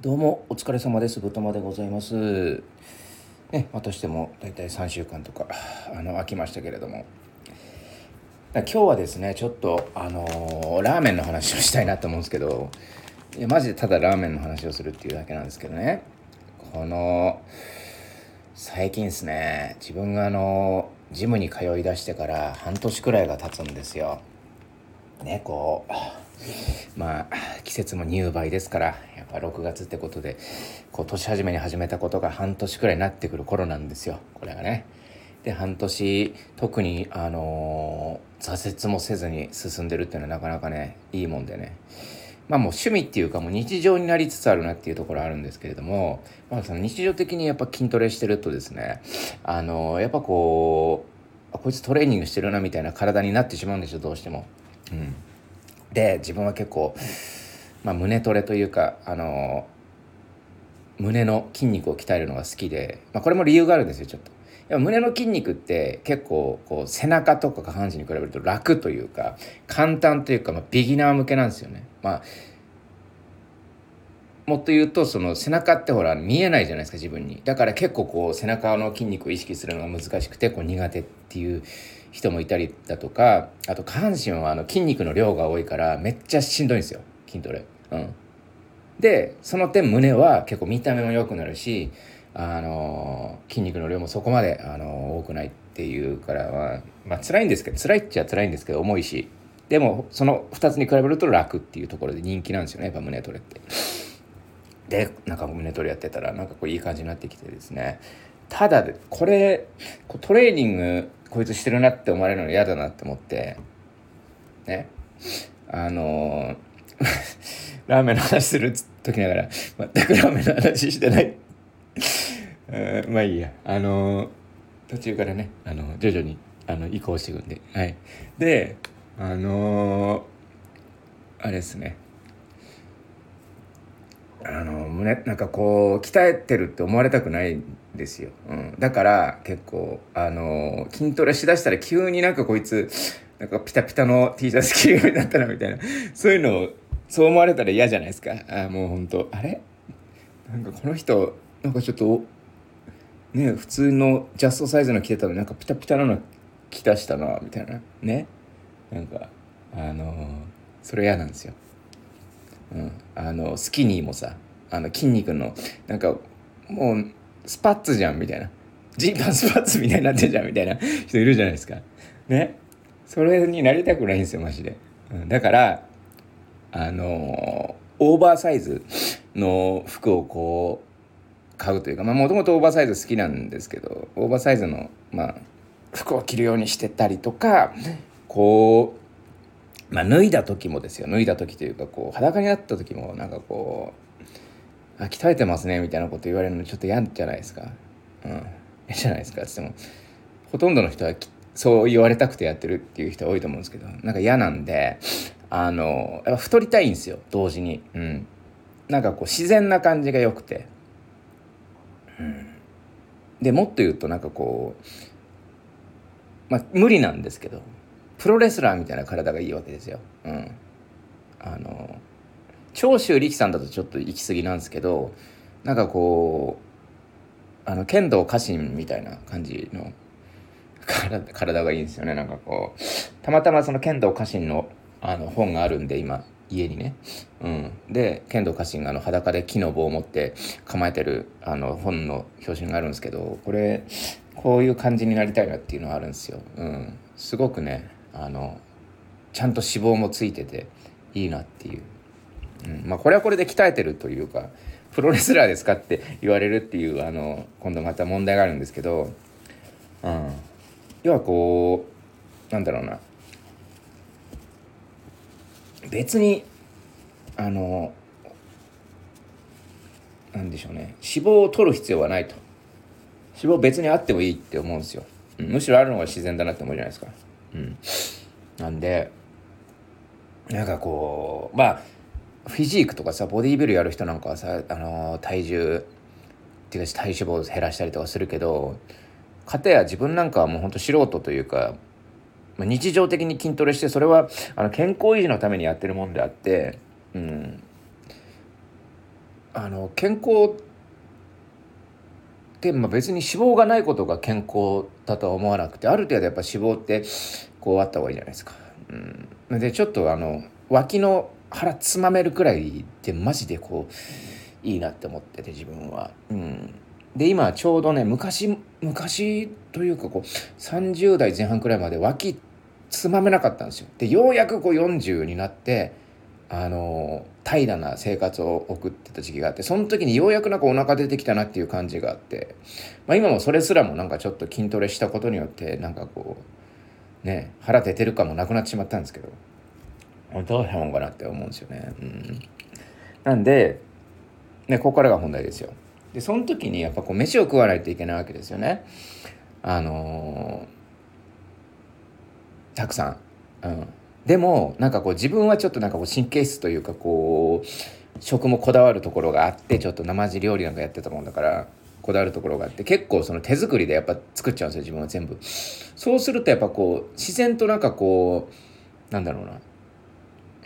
どうもお疲れ様です。ぶとまでございます。ねまたしても大体3週間とかあの空きましたけれども。今日はですねちょっとあのー、ラーメンの話をしたいなと思うんですけど。いやマジでただラーメンの話をするっていうだけなんですけどね。この最近ですね。自分があのジムに通いだしてから半年くらいが経つんですよ。ねこうまあ季節も入梅ですからやっぱ6月ってことでこう年始めに始めたことが半年くらいになってくる頃なんですよこれがね。で半年特にあのー、挫折もせずに進んでるっていうのはなかなかねいいもんでね。まあもう趣味っていうかもう日常になりつつあるなっていうところあるんですけれども、まあその日常的にやっぱ筋トレしてるとですね、あのー、やっぱこう、こいつトレーニングしてるなみたいな体になってしまうんですよ、どうしても。うん。で自分は結構、まあ、胸トレというかあの胸の筋肉を鍛えるのが好きで、まあ、これも理由があるんですよちょっと。胸の筋肉って結構こう背中とか下半身に比べると楽というか簡単というか、まあ、ビギナー向けなんですよね。まあもっと言うとその背中ってほら見えないじゃないですか自分にだから結構こう背中の筋肉を意識するのが難しくてこう苦手っていう人もいたりだとかあと下半身はあの筋肉の量が多いからめっちゃしんどいんですよ筋トレ。うん、でその点胸は結構見た目も良くなるしあの筋肉の量もそこまであの多くないっていうからはまあ辛いんですけど辛いっちゃ辛いんですけど重いしでもその2つに比べると楽っていうところで人気なんですよねやっぱ胸トレって。でなんか胸トレやってたらなんかこういい感じになってきてですねただこれトレーニングこいつしてるなって思われるの嫌だなって思ってね。あの ラーメンの話する時ながら全くラーメンの話してない。まあいいや。あの途中からねあの徐々にあの移行していくんで。はい。であのあれですね。あの胸なんかこう鍛えてるって思われたくないですよ、うん、だから結構あの筋トレしだしたら急になんかこいつなんかピタピタの T シャツ着るようになったなみたいな。そういうのをそう思われたら嫌じゃないですか。あもうほんと。あれ？なんかこの人なんかちょっとね普通のジャストサイズの着てたのなんかピタピタなの着たしたなみたいな。ね？なんかあのそれ嫌なんですよ。うん、あのスキニーもさあの筋肉のなんかもうスパッツじゃんみたいな。ジーパンスパッツみたいになってんじゃんみたいな。人いるじゃないですか。ね。それになりたくないんですよマジで、うん、だからあのオーバーサイズの服をこう買うというかまあもともとオーバーサイズ好きなんですけどオーバーサイズのまあ服を着るようにしてたりとかこうまあ、脱いだ時もですよ。脱いだ時というかこう裸になった時もなんかこう「あ鍛えてますね」みたいなこと言われるのちょっと嫌じゃないですか？うん。嫌じゃないですか？ってもほとんどの人はそう言われたくてやってるっていう人多いと思うんですけどなんか嫌なんであのやっぱ太りたいんですよ同時に。うん。なんかこう自然な感じが良くて。うん。でもっと言うとなんかこうまあ無理なんですけどプロレスラーみたいな体がいいわけですよ。うん。あの、長州力さんだとちょっと行き過ぎなんですけど、なんかこう、あの、剣道家臣みたいな感じの 体がいいんですよね。なんかこう、たまたまその剣道家臣のあの本があるんで、今、家にね。うん。で、剣道家臣があの裸で木の棒を持って構えてるあの本の表紙があるんですけど、これ、こういう感じになりたいなっていうのはあるんですよ。うん。すごくね、あのちゃんと脂肪もついてていいなっていう、うん、まあこれはこれで鍛えてるというかプロレスラーですかって言われるっていうあの今度また問題があるんですけど、うん、要はこうなんだろうな。別にあのなんでしょうね。脂肪を取る必要はないと。脂肪別にあってもいいって思うんですよ、うん、むしろあるのが自然だなって思うじゃないですか。うん、なんでなんかこうまあフィジークとかさボディービルやる人なんかはさ、あの、体重っていうか体脂肪を減らしたりとかするけどかたや自分なんかはもうほんと素人というか日常的に筋トレしてそれはあの健康維持のためにやってるもんであって、うん、あの健康って、まあ、別に脂肪がないことが健康だとは思わなくてある程度やっぱ脂肪ってこうあった方がいいじゃないですか。うん、でちょっとあの脇の腹つまめるくらいでマジでこういいなって思ってて自分は。うんで今ちょうどね昔昔というかこう30代前半くらいまで脇つまめなかったんですよ。でようやくこう40になってあの怠惰な生活を送ってた時期があってその時にようやくなんかお腹出てきたなっていう感じがあって、まあ、今もそれすらもなんかちょっと筋トレしたことによってなんかこうね腹出てるかもなくなってしまったんですけどどうしたもんかなって思うんですよね。うん、なんで、ね、ここからが本題ですよ。でその時にやっぱこう飯を食わないといけないわけですよね。あのー、たくさん。うん、でもなんかこう自分はちょっとなんかこう神経質というかこう食もこだわるところがあってちょっと生地料理なんかやってたもんだからこだわるところがあって結構その手作りでやっぱ作っちゃうんですよ自分は全部。そうするとやっぱこう自然となんかこうなんだろうな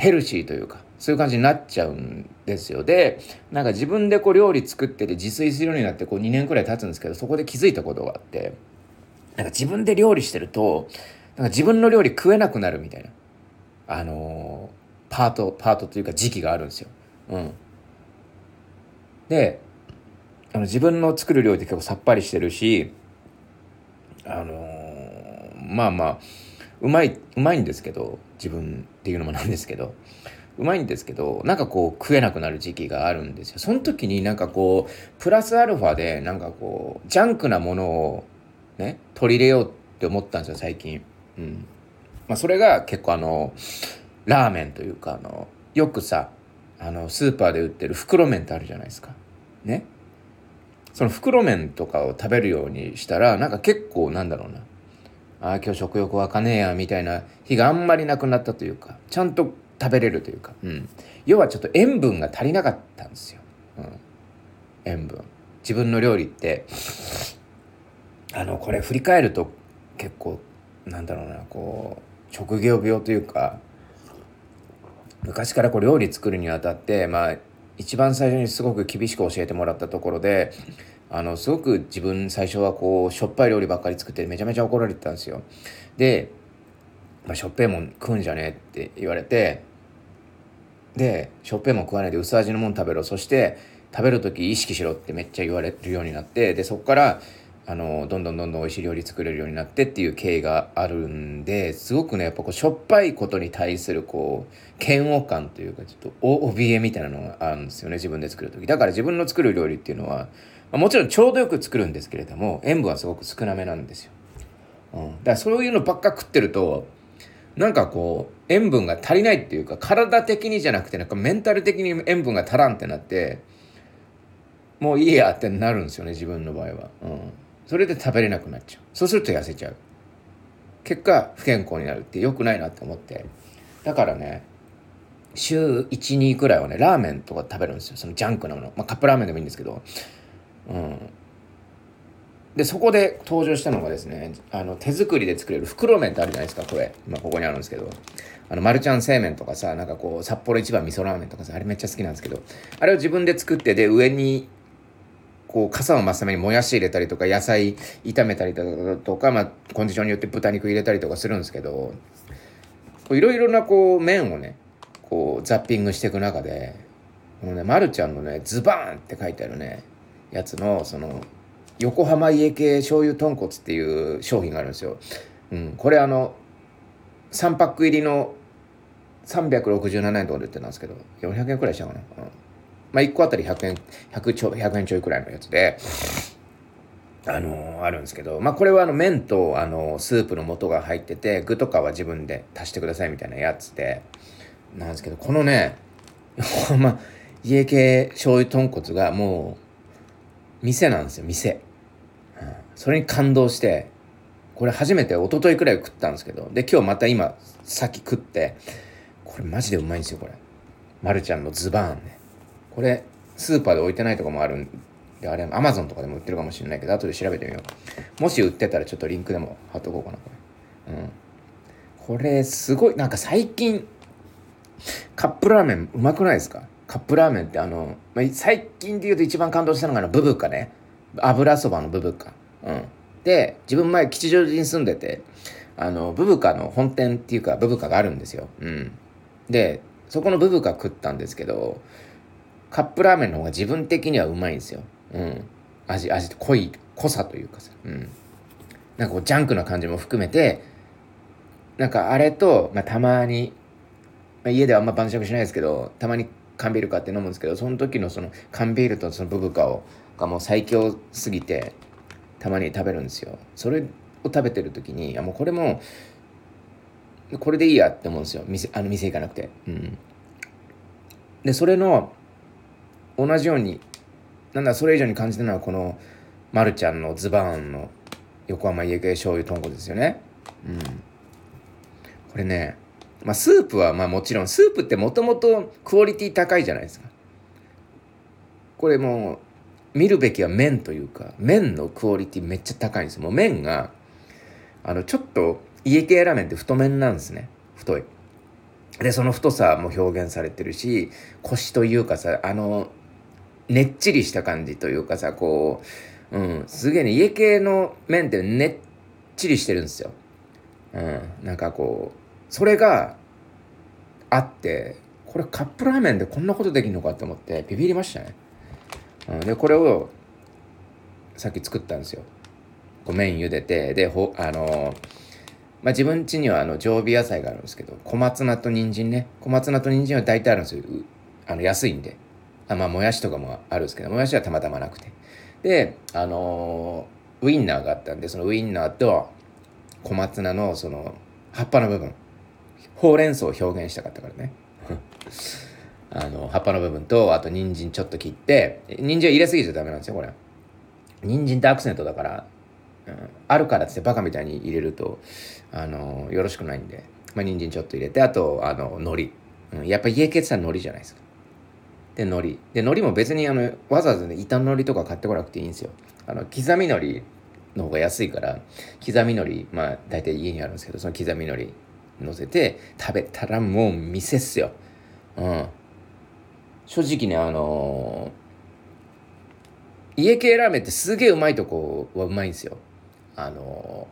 ヘルシーというかそういう感じになっちゃうんですよでなんか自分でこう料理作ってて自炊するようになってこう2年くらい経つんですけどそこで気づいたことがあってなんか自分で料理してるとなんか自分の料理食えなくなるみたいなあのー、パートパートというか時期があるんですよ。うん、であの自分の作る料理って結構さっぱりしてるしあのー、まあまあうまいうまいんですけど自分っていうのもなんですけどうまいんですけどなんかこう食えなくなる時期があるんですよ。その時になんかこうプラスアルファでなんかこうジャンクなものをね取り入れようって思ったんですよ最近。うん。まあそれが結構あのラーメンというかあのよくさあのスーパーで売ってる袋麺ってあるじゃないですか。ね。その袋麺とかを食べるようにしたらなんか結構なんだろうな。ああ今日食欲湧かねえやみたいな日があんまりなくなったというかちゃんと食べれるというか、うん、要はちょっと塩分が足りなかったんですよ、うん、塩分。自分の料理ってあのこれ振り返ると結構なんだろうなこう職業病というか昔からこう料理作るにあたってまあ一番最初にすごく厳しく教えてもらったところであのすごく自分最初はこうしょっぱい料理ばっかり作ってめちゃめちゃ怒られてたんですよ。で、まあ、しょっぺいもん食うんじゃねえって言われてでしょっぺいもん食わないで薄味のもん食べろ。そして食べる時意識しろってめっちゃ言われるようになってでそこからあのどんどんどんどん美味しい料理作れるようになってっていう経緯があるんですごくねやっぱこうしょっぱいことに対するこう嫌悪感というかちょっとお怯えみたいなのがあるんですよね自分で作る時。だから自分の作る料理っていうのは、もちろんちょうどよく作るんですけれども塩分はすごく少なめなんですよ、うん、だからそういうのばっか食ってるとなんかこう塩分が足りないっていうか体的にじゃなくてなんかメンタル的に塩分が足らんってなってもういいやってなるんですよね自分の場合は、うん、それで食べれなくなっちゃう。そうすると痩せちゃう。結果不健康になるって良くないなって思って。だからね週12くらいはねラーメンとか食べるんですよ。そのジャンクなもの、まあ、カップラーメンでもいいんですけど。うん、でそこで登場したのがですねあの手作りで作れる袋麺ってあるじゃないですかこれ。今ここにあるんですけど。あのマルちゃん製麺とかさなんかこう札幌一番味噌ラーメンとかさあれめっちゃ好きなんですけど。あれを自分で作ってで上にこう傘を増すためにもやし入れたりとか野菜炒めたりとか、まあ、コンディションによって豚肉入れたりとかするんですけどいろいろなこう麺をねこうザッピングしていく中でこのね、まるちゃんのね、ズバーンって書いてあるね、やつのその横浜家系醤油豚骨っていう商品があるんですよ。うん、これあの3パック入りの367円とかで売ってたんですけど400円くらいしたかな、うん、まあ1個あたり100円100ちょ100円ちょいくらいのやつであのー、あるんですけどまあこれはあの麺とあのスープの素が入ってて具とかは自分で足してくださいみたいなやつでなんですけどこのね横浜家系醤油豚骨がもう店なんですよ店、うん、それに感動してこれ初めて一昨日くらい食ったんですけどで今日また今さっき食ってこれマジでうまいんですよこれ。まるちゃんのズバーンね。これスーパーで置いてないとこもあるんであれアマゾンとかでも売ってるかもしれないけど後で調べてみよう。もし売ってたらちょっとリンクでも貼っとこうかなこれ。うん。これすごいなんか最近カップラーメンうまくないですか？カップラーメンってあの、まあ、最近で言うと一番感動したのがあのブブカね。油そばのブブカ。うん。で自分前吉祥寺に住んでてあのブブカの本店っていうかブブカがあるんですよ。うん。でそこのブブカ食ったんですけどカップラーメンの方が自分的にはうまいんですよ。うん。味味濃い濃さというかさ。うん。なんかこうジャンクな感じも含めてなんかあれと、まあ、たまに、まあ、家ではあんま晩酌しないですけどたまに缶ビール買って飲むんですけどその時のその缶ビールとそのブブカをがもう最強すぎてたまに食べるんですよ。それを食べてる時にあもうこれもこれでいいやって思うんですよ。店あの店行かなくて。うん。でそれの同じようになんだそれ以上に感じたのはこのまるちゃんのズバーンの横浜家系醤油豚骨ですよね。うん。これねまあスープはまあもちろんスープってもともとクオリティ高いじゃないですか。これもう見るべきは麺というか麺のクオリティめっちゃ高いんですもう麺があのちょっと家系ラーメンって太麺なんですね。太い。でその太さも表現されてるしコシというかさあのねっちりした感じというかさこううんすげえね家系の麺ってねっちりしてるんですよ。うんなんかこうそれがあってこれカップラーメンでこんなことできるのかって思ってビビりましたね、うん、でこれをさっき作ったんですよ。こう麺茹でてでほあのまあ、自分家にはあの常備野菜があるんですけど小松菜と人参ね。小松菜と人参は大体あるんですよ。あの安いんで。あまあもやしとかもあるんですけどもやしはたまたまなくて。であの、ウインナーがあったんでそのウインナーと小松菜のその葉っぱの部分。ほうれん草を表現したかったからね。あの葉っぱの部分とあと人参ちょっと切って人参は入れすぎちゃダメなんですよこれ。人参ってアクセントだからうん、あるからっつってバカみたいに入れるとあのよろしくないんで、まあ、人参ちょっと入れてあとあの海苔、うん、やっぱ家系って海苔じゃないですか。で海苔。で海苔も別にあのわざわざね板のりとか買ってこなくていいんですよ。あの刻み海苔の方が安いから刻み海苔まあ大体家にあるんですけどその刻み海苔。乗せて食べたらもう店っすよ。うん。正直ねあのー、家系ラーメンってすげえうまいとこはうまいんですよ。あの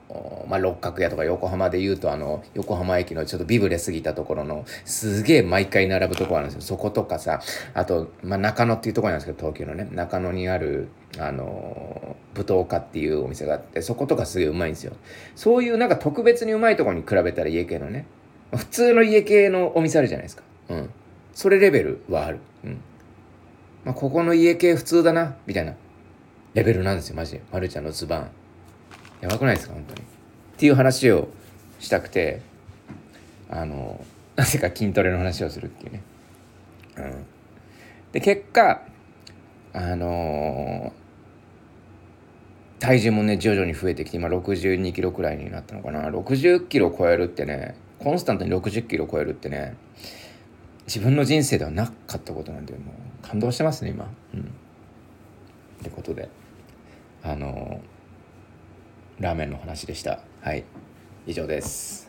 まあ、六角屋とか横浜で言うとあの横浜駅のちょっとビブレすぎたところのすげえ毎回並ぶとこあるんですよ。そことかさあと、まあ、中野っていうとこなんですけど東京のね中野にあるあの舞踏家っていうお店があってそことかすげえうまいんですよ。そういうなんか特別にうまいとこに比べたら家系のね普通の家系のお店あるじゃないですか。うん。それレベルはある。うん。まあ、ここの家系普通だなみたいなレベルなんですよマジで。まるちゃんのズバン。やばくないですか本当に。っていう話をしたくてあのなぜか筋トレの話をするっていうね、うん、で結果あのー、体重もね徐々に増えてきて今62キロくらいになったのかな。60キロ超えるってねコンスタントに60キロ超えるってね自分の人生ではなかったことなんでもう感動してますね今。うん。ってことで。あのーラーメンの話でした。はい。以上です。